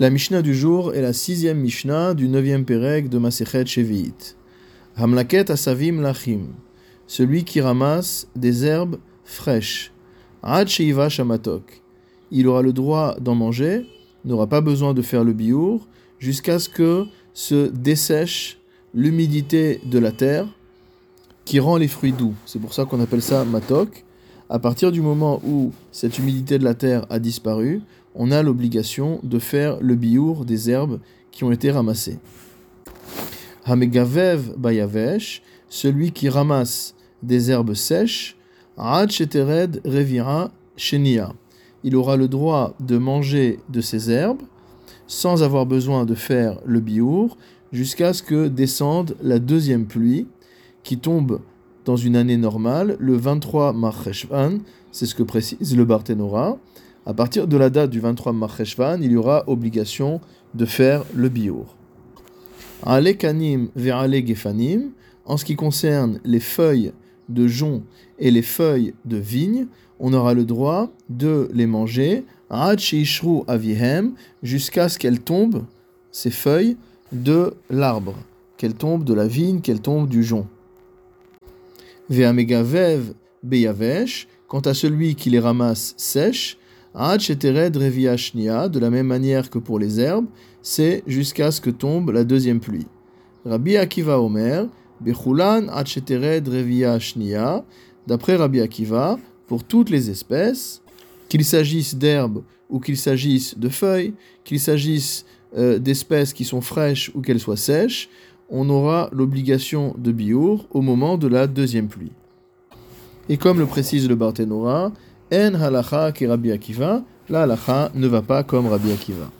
La Mishnah du jour est la sixième Mishnah du neuvième Pérec de Masechet Shevi'it. Hamlaket asavim lachim, celui qui ramasse des herbes fraîches. Ad sheiva shamatok, il aura le droit d'en manger, n'aura pas besoin de faire le biour, jusqu'à ce que se dessèche l'humidité de la terre qui rend les fruits doux. C'est pour ça qu'on appelle ça matok. À partir du moment où cette humidité de la terre a disparu, on a l'obligation de faire le biour des herbes qui ont été ramassées. Hamegavev bayavesh, celui qui ramasse des herbes sèches, Ad revira shenia. Il aura le droit de manger de ces herbes sans avoir besoin de faire le biour jusqu'à ce que descende la deuxième pluie qui tombe dans une année normale, le 23 Marcheshvan, c'est ce que précise le Barthénora. À partir de la date du 23 Marcheshvan, il y aura obligation de faire le biour. Ve'ale gefanim, en ce qui concerne les feuilles de jonc et les feuilles de vigne, on aura le droit de les manger avihem jusqu'à ce qu'elles tombent, ces feuilles, de l'arbre, qu'elles tombent de la vigne, qu'elles tombent du jonc. Ve'amegavev beyavesh, quant à celui qui les ramasse sèches, de la même manière que pour les herbes, c'est jusqu'à ce que tombe la deuxième pluie. Rabbi Akiva Omer, Bechulan d'après Rabbi Akiva, pour toutes les espèces, qu'il s'agisse d'herbes ou qu'il s'agisse de feuilles, qu'il s'agisse euh, d'espèces qui sont fraîches ou qu'elles soient sèches, on aura l'obligation de biour au moment de la deuxième pluie. Et comme le précise le Barthénora, En halacha Akiva, la halacha ne va pas comme Rabbi Akiva.